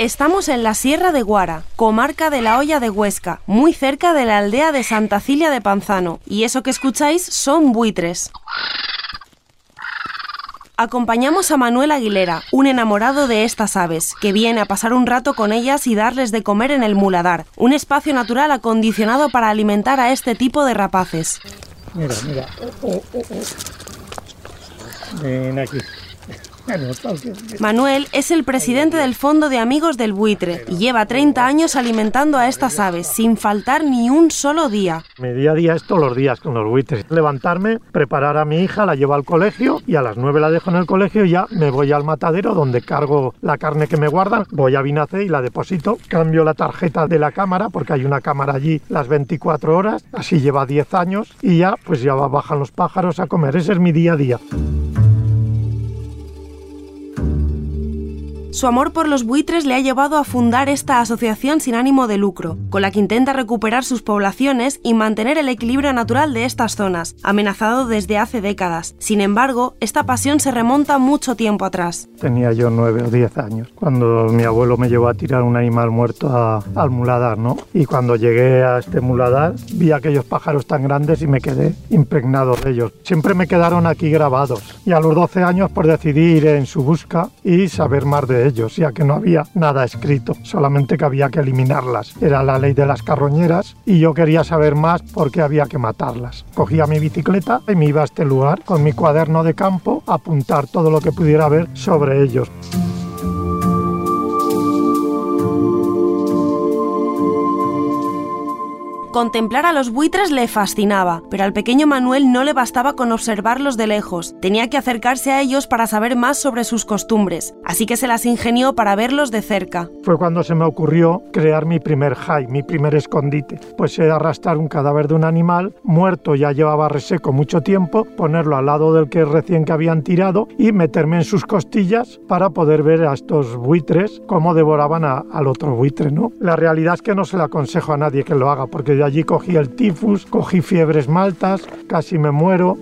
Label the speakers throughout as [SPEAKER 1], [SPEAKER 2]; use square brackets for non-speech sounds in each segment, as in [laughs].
[SPEAKER 1] Estamos en la Sierra de Guara, comarca de la Hoya de Huesca, muy cerca de la aldea de Santa Cilia de Panzano, y eso que escucháis son buitres. Acompañamos a Manuel Aguilera, un enamorado de estas aves, que viene a pasar un rato con ellas y darles de comer en el muladar, un espacio natural acondicionado para alimentar a este tipo de rapaces.
[SPEAKER 2] Mira, mira. Oh, oh, oh, Ven aquí.
[SPEAKER 1] Manuel es el presidente del Fondo de Amigos del Buitre y lleva 30 años alimentando a estas aves sin faltar ni un solo día.
[SPEAKER 2] Mi día a día es todos los días con los buitres. Levantarme, preparar a mi hija, la llevo al colegio y a las 9 la dejo en el colegio y ya me voy al matadero donde cargo la carne que me guardan, voy a Vinacé y la deposito, cambio la tarjeta de la cámara porque hay una cámara allí las 24 horas, así lleva 10 años y ya pues ya bajan los pájaros a comer. Ese es mi día a día.
[SPEAKER 1] Su amor por los buitres le ha llevado a fundar esta asociación sin ánimo de lucro, con la que intenta recuperar sus poblaciones y mantener el equilibrio natural de estas zonas, amenazado desde hace décadas. Sin embargo, esta pasión se remonta mucho tiempo atrás.
[SPEAKER 2] Tenía yo nueve o diez años, cuando mi abuelo me llevó a tirar un animal muerto al muladar, ¿no? Y cuando llegué a este muladar, vi aquellos pájaros tan grandes y me quedé impregnado de ellos. Siempre me quedaron aquí grabados. Y a los 12 años, pues decidí ir en su busca y saber más de ellos, ya que no había nada escrito, solamente que había que eliminarlas. Era la ley de las carroñeras y yo quería saber más porque había que matarlas. Cogía mi bicicleta y me iba a este lugar con mi cuaderno de campo a apuntar todo lo que pudiera ver sobre ellos.
[SPEAKER 1] Contemplar a los buitres le fascinaba, pero al pequeño Manuel no le bastaba con observarlos de lejos, tenía que acercarse a ellos para saber más sobre sus costumbres, así que se las ingenió para verlos de cerca.
[SPEAKER 2] Fue cuando se me ocurrió crear mi primer high, mi primer escondite, pues era arrastrar un cadáver de un animal muerto, ya llevaba reseco mucho tiempo, ponerlo al lado del que recién que habían tirado y meterme en sus costillas para poder ver a estos buitres cómo devoraban al otro buitre, ¿no? La realidad es que no se le aconsejo a nadie que lo haga, porque de allí cogí el tifus, cogí fiebres maltas, casi me muero.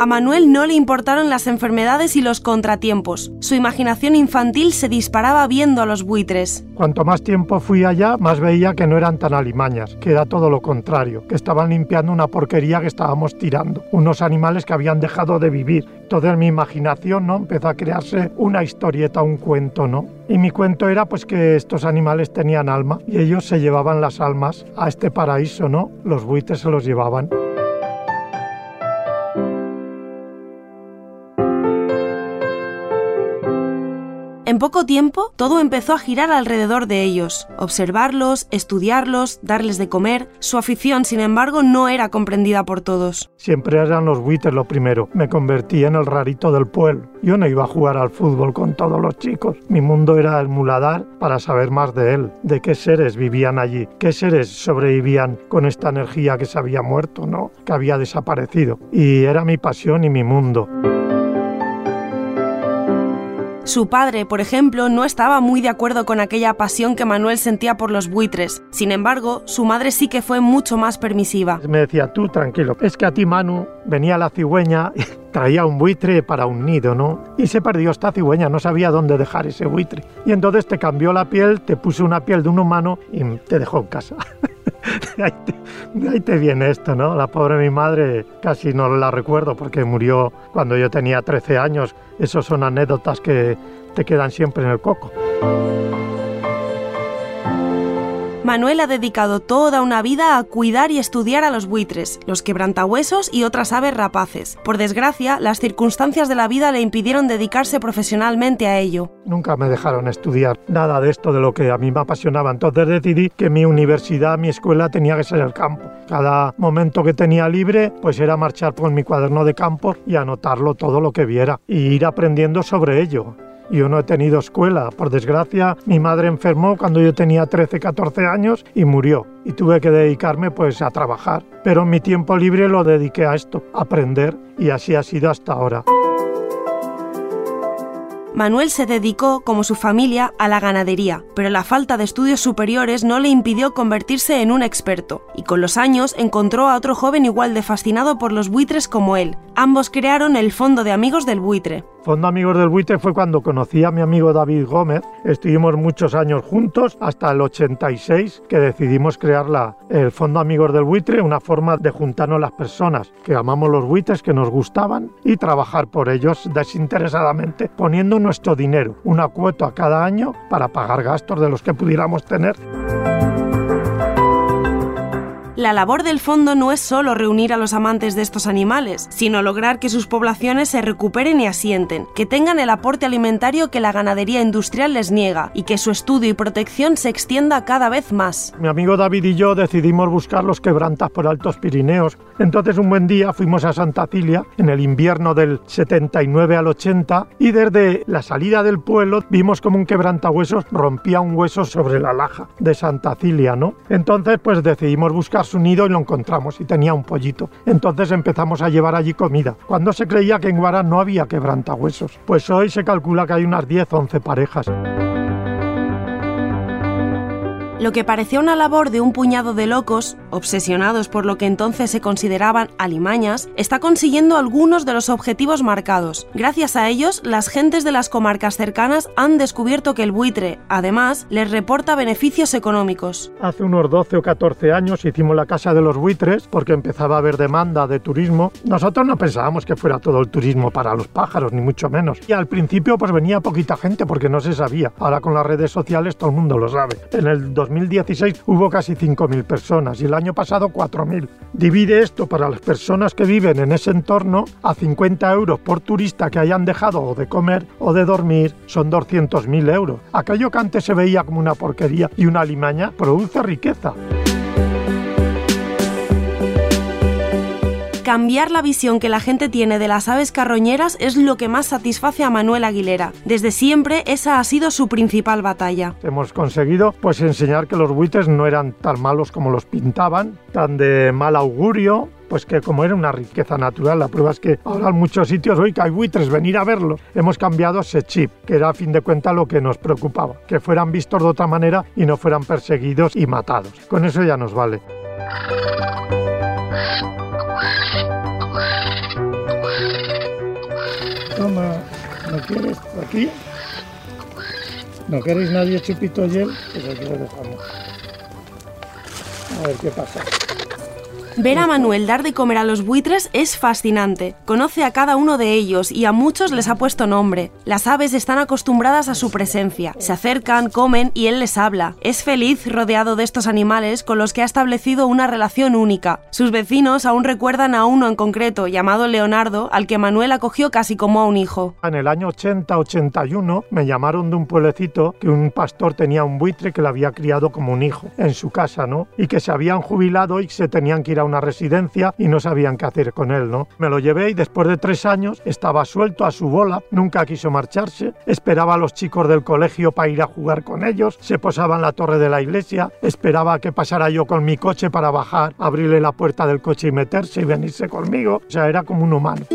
[SPEAKER 1] A Manuel no le importaron las enfermedades y los contratiempos. Su imaginación infantil se disparaba viendo a los buitres.
[SPEAKER 2] Cuanto más tiempo fui allá, más veía que no eran tan alimañas, que era todo lo contrario, que estaban limpiando una porquería que estábamos tirando, unos animales que habían dejado de vivir. Toda mi imaginación, ¿no? Empezó a crearse una historieta, un cuento, ¿no? Y mi cuento era pues que estos animales tenían alma y ellos se llevaban las almas a este paraíso, ¿no? Los buitres se los llevaban.
[SPEAKER 1] En poco tiempo, todo empezó a girar alrededor de ellos. Observarlos, estudiarlos, darles de comer. Su afición, sin embargo, no era comprendida por todos.
[SPEAKER 2] Siempre eran los buitres lo primero. Me convertí en el rarito del pueblo. Yo no iba a jugar al fútbol con todos los chicos. Mi mundo era el muladar para saber más de él, de qué seres vivían allí, qué seres sobrevivían con esta energía que se había muerto, ¿no? Que había desaparecido. Y era mi pasión y mi mundo.
[SPEAKER 1] Su padre, por ejemplo, no estaba muy de acuerdo con aquella pasión que Manuel sentía por los buitres. Sin embargo, su madre sí que fue mucho más permisiva.
[SPEAKER 2] Me decía, tú tranquilo, es que a ti Manu venía la cigüeña y traía un buitre para un nido, ¿no? Y se perdió esta cigüeña, no sabía dónde dejar ese buitre. Y entonces te cambió la piel, te puso una piel de un humano y te dejó en casa. [laughs] de, [laughs] ahí te, ahí te viene esto, ¿no? La pobre mi madre casi no la recuerdo porque murió cuando yo tenía 13 años. Esas son anécdotas que te quedan siempre en el coco.
[SPEAKER 1] Manuel ha dedicado toda una vida a cuidar y estudiar a los buitres, los quebrantahuesos y otras aves rapaces. Por desgracia, las circunstancias de la vida le impidieron dedicarse profesionalmente a ello.
[SPEAKER 2] Nunca me dejaron estudiar nada de esto de lo que a mí me apasionaba. Entonces decidí que mi universidad, mi escuela tenía que ser el campo. Cada momento que tenía libre, pues era marchar por mi cuaderno de campo y anotarlo todo lo que viera y ir aprendiendo sobre ello Yo no he tenido escuela. Por desgracia, mi madre enfermó cuando yo tenía 13, 14 años y murió. Y tuve que dedicarme pues a trabajar. Pero mi tiempo libre lo dediqué a esto, a aprender. Y así ha sido hasta ahora.
[SPEAKER 1] Manuel se dedicó, como su familia, a la ganadería, pero la falta de estudios superiores no le impidió convertirse en un experto, y con los años encontró a otro joven igual de fascinado por los buitres como él. Ambos crearon el Fondo de Amigos del Buitre.
[SPEAKER 2] Fondo Amigos del Buitre fue cuando conocí a mi amigo David Gómez. Estuvimos muchos años juntos hasta el 86 que decidimos crear la, el Fondo Amigos del Buitre, una forma de juntarnos las personas que amamos los buitres, que nos gustaban y trabajar por ellos desinteresadamente, poniendo nuestro dinero, una cuota cada año para pagar gastos de los que pudiéramos tener.
[SPEAKER 1] La labor del fondo no es solo reunir a los amantes de estos animales, sino lograr que sus poblaciones se recuperen y asienten, que tengan el aporte alimentario que la ganadería industrial les niega y que su estudio y protección se extienda cada vez más.
[SPEAKER 2] Mi amigo David y yo decidimos buscar los quebrantas por Altos Pirineos. Entonces un buen día fuimos a Santa Cilia en el invierno del 79 al 80 y desde la salida del pueblo vimos como un quebrantahuesos rompía un hueso sobre la laja de Santa Cilia, ¿no? Entonces pues decidimos buscar su nido y lo encontramos y tenía un pollito. Entonces empezamos a llevar allí comida. Cuando se creía que en Guara no había quebrantahuesos, pues hoy se calcula que hay unas 10 o 11 parejas.
[SPEAKER 1] Lo que parecía una labor de un puñado de locos, obsesionados por lo que entonces se consideraban alimañas, está consiguiendo algunos de los objetivos marcados. Gracias a ellos, las gentes de las comarcas cercanas han descubierto que el buitre, además, les reporta beneficios económicos.
[SPEAKER 2] Hace unos 12 o 14 años hicimos la Casa de los Buitres porque empezaba a haber demanda de turismo. Nosotros no pensábamos que fuera todo el turismo para los pájaros, ni mucho menos. Y al principio pues venía poquita gente porque no se sabía. Ahora con las redes sociales todo el mundo lo sabe. En el 2016 hubo casi 5.000 personas y el año pasado 4.000. Divide esto para las personas que viven en ese entorno a 50 euros por turista que hayan dejado o de comer o de dormir, son 200.000 euros. Aquello que antes se veía como una porquería y una limaña produce riqueza.
[SPEAKER 1] Cambiar la visión que la gente tiene de las aves carroñeras es lo que más satisface a Manuel Aguilera. Desde siempre esa ha sido su principal batalla.
[SPEAKER 2] Hemos conseguido pues enseñar que los buitres no eran tan malos como los pintaban, tan de mal augurio, pues que como era una riqueza natural, la prueba es que ahora en muchos sitios, hoy que hay buitres, venir a verlo. Hemos cambiado ese chip, que era a fin de cuentas lo que nos preocupaba, que fueran vistos de otra manera y no fueran perseguidos y matados. Con eso ya nos vale. Toma, ¿no quieres aquí? ¿No queréis nadie chupito gel? Pues aquí lo dejamos. A ver qué pasa.
[SPEAKER 1] Ver a Manuel dar de comer a los buitres es fascinante. Conoce a cada uno de ellos y a muchos les ha puesto nombre. Las aves están acostumbradas a su presencia. Se acercan, comen y él les habla. Es feliz rodeado de estos animales con los que ha establecido una relación única. Sus vecinos aún recuerdan a uno en concreto, llamado Leonardo, al que Manuel acogió casi como a un hijo.
[SPEAKER 2] En el año 80-81 me llamaron de un pueblecito que un pastor tenía un buitre que le había criado como un hijo en su casa, ¿no? Y que se habían jubilado y se tenían que ir a una residencia y no sabían qué hacer con él, ¿no? Me lo llevé y después de tres años estaba suelto a su bola, nunca quiso marcharse, esperaba a los chicos del colegio para ir a jugar con ellos, se posaba en la torre de la iglesia, esperaba que pasara yo con mi coche para bajar, abrirle la puerta del coche y meterse y venirse conmigo, o sea, era como un humano.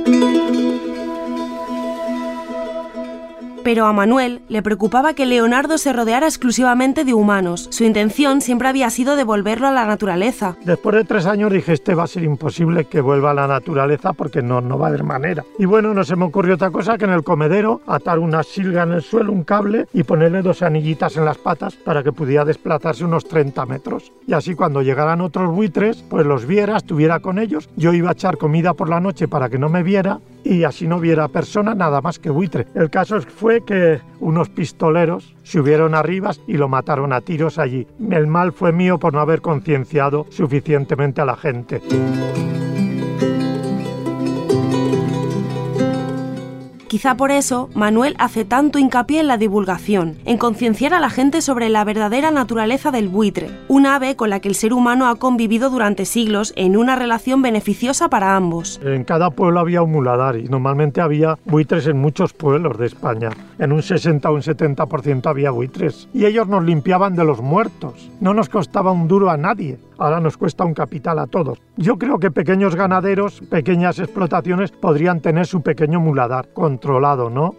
[SPEAKER 1] Pero a Manuel le preocupaba que Leonardo se rodeara exclusivamente de humanos. Su intención siempre había sido devolverlo a la naturaleza.
[SPEAKER 2] Después de tres años dije, este va a ser imposible que vuelva a la naturaleza porque no, no va a haber manera. Y bueno, no se me ocurrió otra cosa que en el comedero atar una silga en el suelo, un cable y ponerle dos anillitas en las patas para que pudiera desplazarse unos 30 metros. Y así cuando llegaran otros buitres, pues los viera, estuviera con ellos. Yo iba a echar comida por la noche para que no me viera y así no viera persona nada más que buitre. El caso fue que unos pistoleros subieron arriba y lo mataron a tiros allí. El mal fue mío por no haber concienciado suficientemente a la gente.
[SPEAKER 1] Quizá por eso Manuel hace tanto hincapié en la divulgación, en concienciar a la gente sobre la verdadera naturaleza del buitre, un ave con la que el ser humano ha convivido durante siglos en una relación beneficiosa para ambos.
[SPEAKER 2] En cada pueblo había un muladar y normalmente había buitres en muchos pueblos de España. En un 60 o un 70% había buitres. Y ellos nos limpiaban de los muertos. No nos costaba un duro a nadie. Ahora nos cuesta un capital a todos. Yo creo que pequeños ganaderos, pequeñas explotaciones podrían tener su pequeño muladar controlado, ¿no?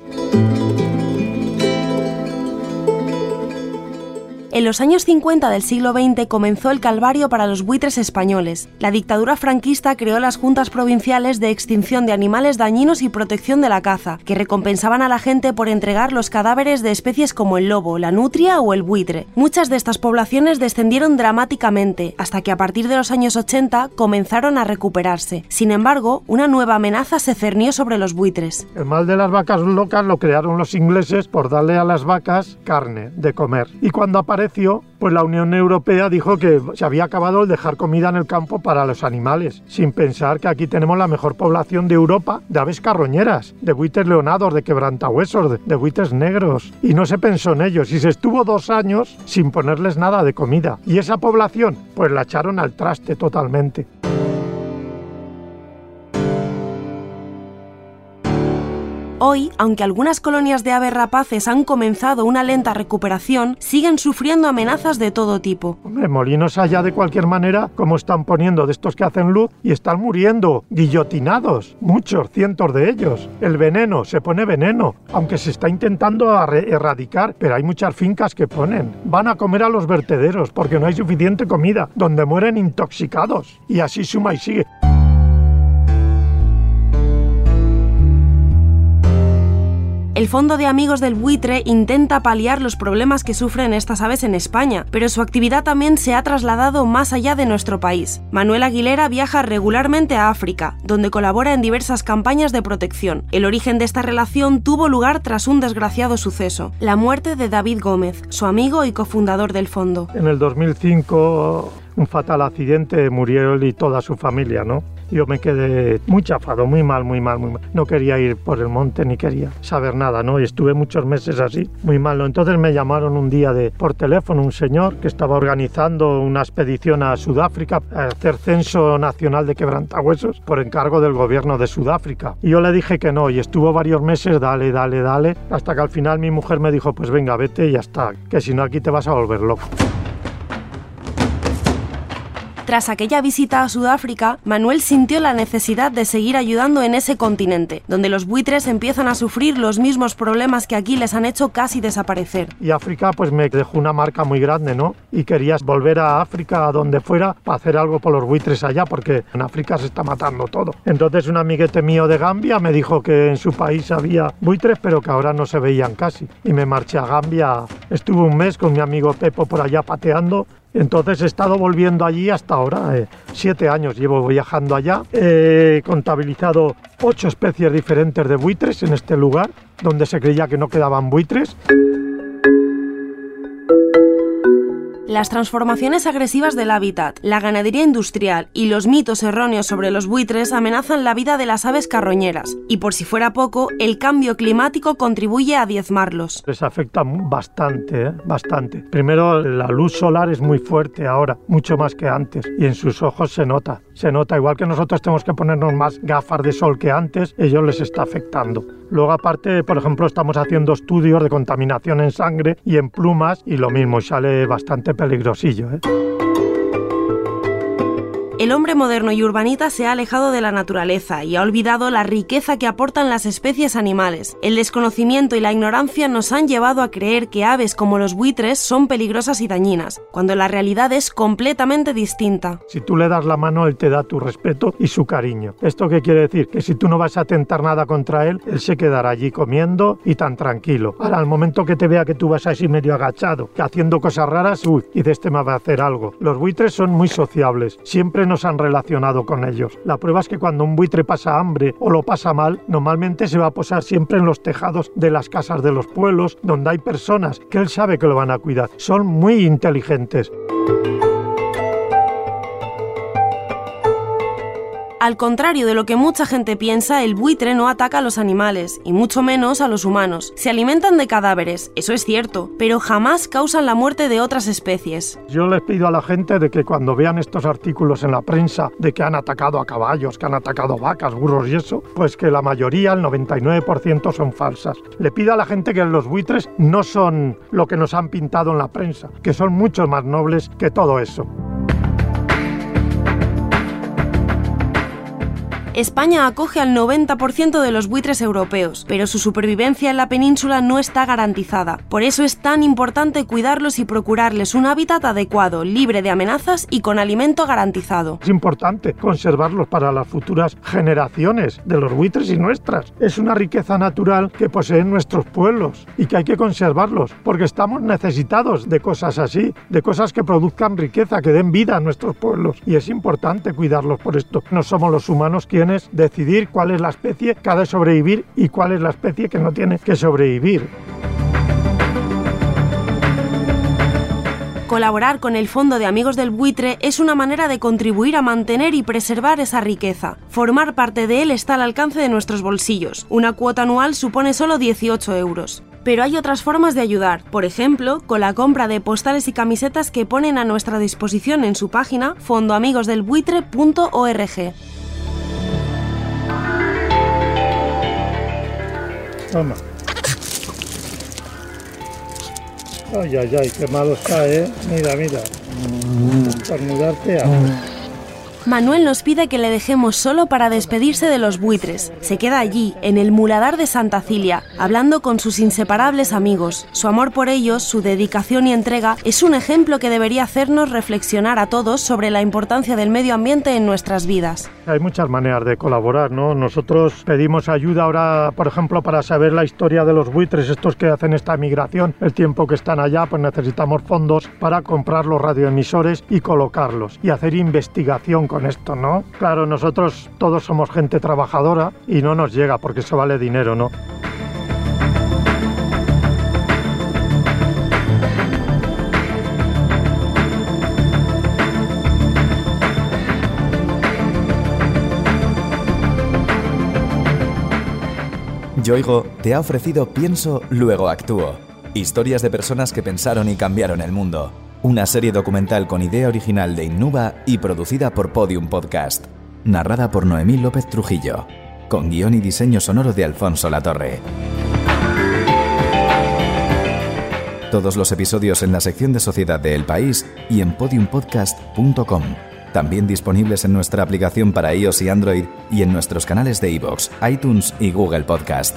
[SPEAKER 1] En los años 50 del siglo XX comenzó el calvario para los buitres españoles. La dictadura franquista creó las juntas provinciales de extinción de animales dañinos y protección de la caza, que recompensaban a la gente por entregar los cadáveres de especies como el lobo, la nutria o el buitre. Muchas de estas poblaciones descendieron dramáticamente, hasta que a partir de los años 80 comenzaron a recuperarse. Sin embargo, una nueva amenaza se cernió sobre los buitres.
[SPEAKER 2] El mal de las vacas locas lo crearon los ingleses por darle a las vacas carne de comer. Y cuando pues la Unión Europea dijo que se había acabado el dejar comida en el campo para los animales, sin pensar que aquí tenemos la mejor población de Europa de aves carroñeras, de buitres leonados, de quebrantahuesos, de buitres negros. Y no se pensó en ellos y se estuvo dos años sin ponerles nada de comida. Y esa población, pues la echaron al traste totalmente.
[SPEAKER 1] Hoy, aunque algunas colonias de aves rapaces han comenzado una lenta recuperación, siguen sufriendo amenazas de todo tipo.
[SPEAKER 2] Hombre, molinos allá de cualquier manera, como están poniendo de estos que hacen luz y están muriendo, guillotinados, muchos, cientos de ellos. El veneno, se pone veneno, aunque se está intentando erradicar, pero hay muchas fincas que ponen. Van a comer a los vertederos porque no hay suficiente comida, donde mueren intoxicados. Y así suma y sigue.
[SPEAKER 1] El Fondo de Amigos del Buitre intenta paliar los problemas que sufren estas aves en España, pero su actividad también se ha trasladado más allá de nuestro país. Manuel Aguilera viaja regularmente a África, donde colabora en diversas campañas de protección. El origen de esta relación tuvo lugar tras un desgraciado suceso, la muerte de David Gómez, su amigo y cofundador del fondo.
[SPEAKER 2] En el 2005 un fatal accidente, murió él y toda su familia, ¿no? Yo me quedé muy chafado, muy mal, muy mal, muy mal. No quería ir por el monte ni quería saber nada, ¿no? Y estuve muchos meses así, muy mal. ¿no? Entonces me llamaron un día de, por teléfono un señor que estaba organizando una expedición a Sudáfrica a hacer censo nacional de quebrantahuesos por encargo del gobierno de Sudáfrica. Y yo le dije que no y estuvo varios meses, dale, dale, dale, hasta que al final mi mujer me dijo, pues venga, vete y ya está, que si no aquí te vas a volver loco.
[SPEAKER 1] Tras aquella visita a Sudáfrica, Manuel sintió la necesidad de seguir ayudando en ese continente, donde los buitres empiezan a sufrir los mismos problemas que aquí les han hecho casi desaparecer.
[SPEAKER 2] Y África pues me dejó una marca muy grande, ¿no? Y querías volver a África, a donde fuera, para hacer algo por los buitres allá, porque en África se está matando todo. Entonces un amiguete mío de Gambia me dijo que en su país había buitres, pero que ahora no se veían casi. Y me marché a Gambia. Estuve un mes con mi amigo Pepo por allá pateando entonces he estado volviendo allí hasta ahora, eh, siete años llevo viajando allá. He contabilizado ocho especies diferentes de buitres en este lugar, donde se creía que no quedaban buitres.
[SPEAKER 1] Las transformaciones agresivas del hábitat, la ganadería industrial y los mitos erróneos sobre los buitres amenazan la vida de las aves carroñeras, y por si fuera poco, el cambio climático contribuye a diezmarlos.
[SPEAKER 2] Les afecta bastante, ¿eh? bastante. Primero, la luz solar es muy fuerte ahora, mucho más que antes, y en sus ojos se nota. Se nota, igual que nosotros tenemos que ponernos más gafas de sol que antes, ellos les está afectando. Luego aparte, por ejemplo, estamos haciendo estudios de contaminación en sangre y en plumas y lo mismo, sale bastante peligrosillo. ¿eh?
[SPEAKER 1] El hombre moderno y urbanita se ha alejado de la naturaleza y ha olvidado la riqueza que aportan las especies animales. El desconocimiento y la ignorancia nos han llevado a creer que aves como los buitres son peligrosas y dañinas, cuando la realidad es completamente distinta.
[SPEAKER 2] Si tú le das la mano, él te da tu respeto y su cariño. ¿Esto qué quiere decir? Que si tú no vas a atentar nada contra él, él se quedará allí comiendo y tan tranquilo. Ahora, al momento que te vea que tú vas así medio agachado, que haciendo cosas raras, uy, y de este me va a hacer algo. Los buitres son muy sociables, siempre nos han relacionado con ellos. La prueba es que cuando un buitre pasa hambre o lo pasa mal, normalmente se va a posar siempre en los tejados de las casas de los pueblos, donde hay personas que él sabe que lo van a cuidar. Son muy inteligentes.
[SPEAKER 1] Al contrario de lo que mucha gente piensa, el buitre no ataca a los animales, y mucho menos a los humanos. Se alimentan de cadáveres, eso es cierto, pero jamás causan la muerte de otras especies.
[SPEAKER 2] Yo les pido a la gente de que cuando vean estos artículos en la prensa de que han atacado a caballos, que han atacado vacas, burros y eso, pues que la mayoría, el 99% son falsas. Le pido a la gente que los buitres no son lo que nos han pintado en la prensa, que son mucho más nobles que todo eso.
[SPEAKER 1] España acoge al 90% de los buitres europeos, pero su supervivencia en la península no está garantizada. Por eso es tan importante cuidarlos y procurarles un hábitat adecuado, libre de amenazas y con alimento garantizado.
[SPEAKER 2] Es importante conservarlos para las futuras generaciones de los buitres y nuestras. Es una riqueza natural que poseen nuestros pueblos y que hay que conservarlos, porque estamos necesitados de cosas así, de cosas que produzcan riqueza, que den vida a nuestros pueblos. Y es importante cuidarlos por esto. No somos los humanos quienes decidir cuál es la especie que ha de sobrevivir y cuál es la especie que no tiene que sobrevivir.
[SPEAKER 1] Colaborar con el Fondo de Amigos del Buitre es una manera de contribuir a mantener y preservar esa riqueza. Formar parte de él está al alcance de nuestros bolsillos. Una cuota anual supone solo 18 euros. Pero hay otras formas de ayudar, por ejemplo, con la compra de postales y camisetas que ponen a nuestra disposición en su página fondoamigosdelbuitre.org.
[SPEAKER 2] Toma. Ay, ay, ay, qué malo está, ¿eh? Mira, mira. Estornudarte a...
[SPEAKER 1] Manuel nos pide que le dejemos solo para despedirse de los buitres. Se queda allí, en el muladar de Santa Cilia, hablando con sus inseparables amigos. Su amor por ellos, su dedicación y entrega es un ejemplo que debería hacernos reflexionar a todos sobre la importancia del medio ambiente en nuestras vidas.
[SPEAKER 2] Hay muchas maneras de colaborar, ¿no? Nosotros pedimos ayuda ahora, por ejemplo, para saber la historia de los buitres, estos que hacen esta migración, el tiempo que están allá, pues necesitamos fondos para comprar los radioemisores y colocarlos y hacer investigación con esto, ¿no? Claro, nosotros todos somos gente trabajadora y no nos llega porque eso vale dinero, ¿no?
[SPEAKER 3] Yoigo te ha ofrecido Pienso, luego actúo. Historias de personas que pensaron y cambiaron el mundo. Una serie documental con idea original de Innuba y producida por Podium Podcast. Narrada por Noemí López Trujillo. Con guion y diseño sonoro de Alfonso Latorre. Todos los episodios en la sección de Sociedad de El País y en podiumpodcast.com. También disponibles en nuestra aplicación para iOS y Android y en nuestros canales de iVoox, iTunes y Google Podcast.